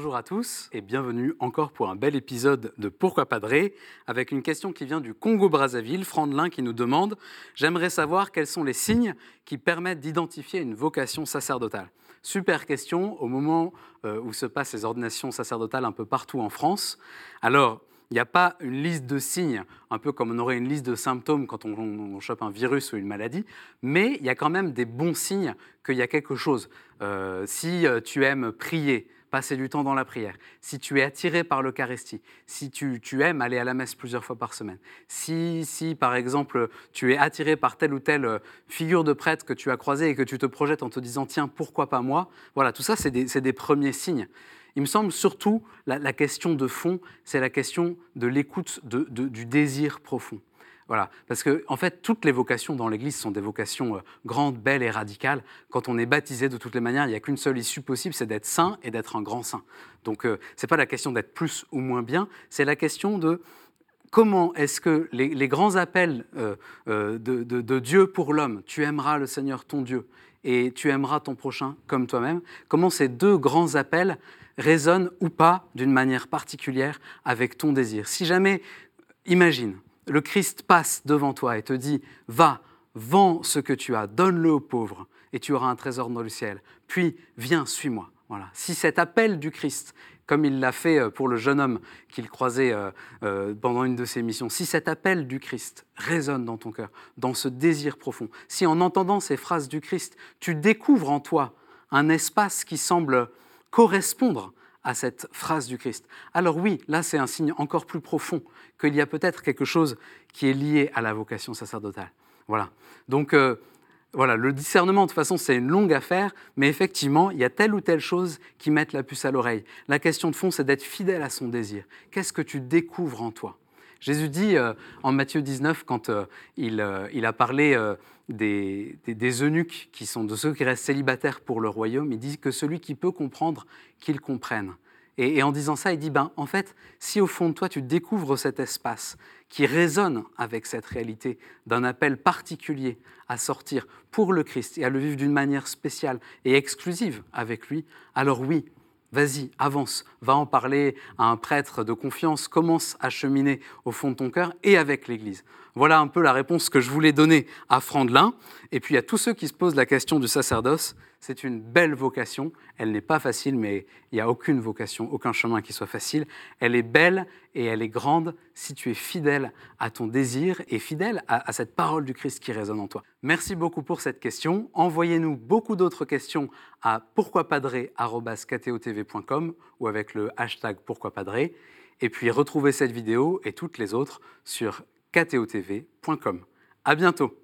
Bonjour à tous et bienvenue encore pour un bel épisode de Pourquoi Padré avec une question qui vient du Congo-Brazzaville, Frandelin qui nous demande J'aimerais savoir quels sont les signes qui permettent d'identifier une vocation sacerdotale. Super question au moment euh, où se passent les ordinations sacerdotales un peu partout en France. Alors, il n'y a pas une liste de signes, un peu comme on aurait une liste de symptômes quand on, on, chope un virus ou une maladie, mais il y a quand même des bons signes qu'il y a quelque chose. Euh, si euh, tu aimes prier, passer du temps dans la prière, si tu es attiré par l'Eucharistie, si tu, aimes aller à la messe plusieurs fois par semaine, si, si par exemple tu es attiré par telle ou telle euh, figure de prêtre que tu as croisée et que tu te projettes en te disant tiens, pourquoi pas moi? Voilà, tout ça, c'est des, premiers signes. Il me semble surtout la, question de fond, c'est la question de l'écoute du désir profond. Voilà, parce que en fait, toutes les vocations dans l'Église sont des vocations euh, grandes, belles et radicales. Quand on est baptisé, de toutes les manières, il n'y a qu'une seule issue possible, c'est d'être saint et d'être un grand saint. Donc, euh, ce n'est pas la question d'être plus ou moins bien, c'est la question de comment est-ce que les, grands appels euh, de, de Dieu pour l'homme, tu aimeras le Seigneur ton Dieu et tu aimeras ton prochain comme toi-même, comment ces deux grands appels résonnent ou pas d'une manière particulière avec ton désir. Si jamais, imagine, le Christ passe devant toi et te dit, va, vends ce que tu as, donne-le aux pauvres, et tu auras un trésor dans le ciel. Puis, viens, suis-moi. Voilà. Si cet appel du Christ, comme il l'a fait euh, pour le jeune homme qu'il croisait euh, euh, pendant une de ses missions, si cet appel du Christ résonne dans ton cœur, dans ce désir profond, si en entendant ces phrases du Christ, tu découvres en toi un espace qui semble correspondre à cette phrase du Christ. Alors oui, là c'est un signe encore plus profond qu'il y a peut-être quelque chose qui est lié à la vocation sacerdotale. Voilà. Donc euh, voilà, le discernement de toute façon c'est une longue affaire, mais effectivement il y a telle ou telle chose qui met la puce à l'oreille. La question de fond c'est d'être fidèle à son désir. Qu'est-ce que tu découvres en toi? Jésus dit euh, en Matthieu 19, quand euh, il, il, a parlé des, eunuques qui sont de ceux qui restent célibataires pour le royaume, il dit que celui qui peut comprendre, qu'il comprenne. Et, en disant ça, il dit, ben, en fait, si au fond de toi, tu découvres cet espace qui résonne avec cette réalité d'un appel particulier à sortir pour le Christ et à le vivre d'une manière spéciale et exclusive avec lui, alors oui, Vas-y, avance, va en parler à un prêtre de confiance, commence à cheminer au fond de ton cœur et avec l'Église. Voilà un peu la réponse que je voulais donner à Frandelin. Et puis à tous ceux qui se posent la question du sacerdoce, c'est une belle vocation. Elle n'est pas facile, mais il n'y a aucune vocation, aucun chemin qui soit facile. Elle est belle et elle est grande si tu es fidèle à ton désir et fidèle à, cette parole du Christ qui résonne en toi. Merci beaucoup pour cette question. Envoyez-nous beaucoup d'autres questions à pourquoipadré.com ou avec le hashtag pourquoipadré. Et puis retrouvez cette vidéo et toutes les autres sur ktotv.com. À bientôt.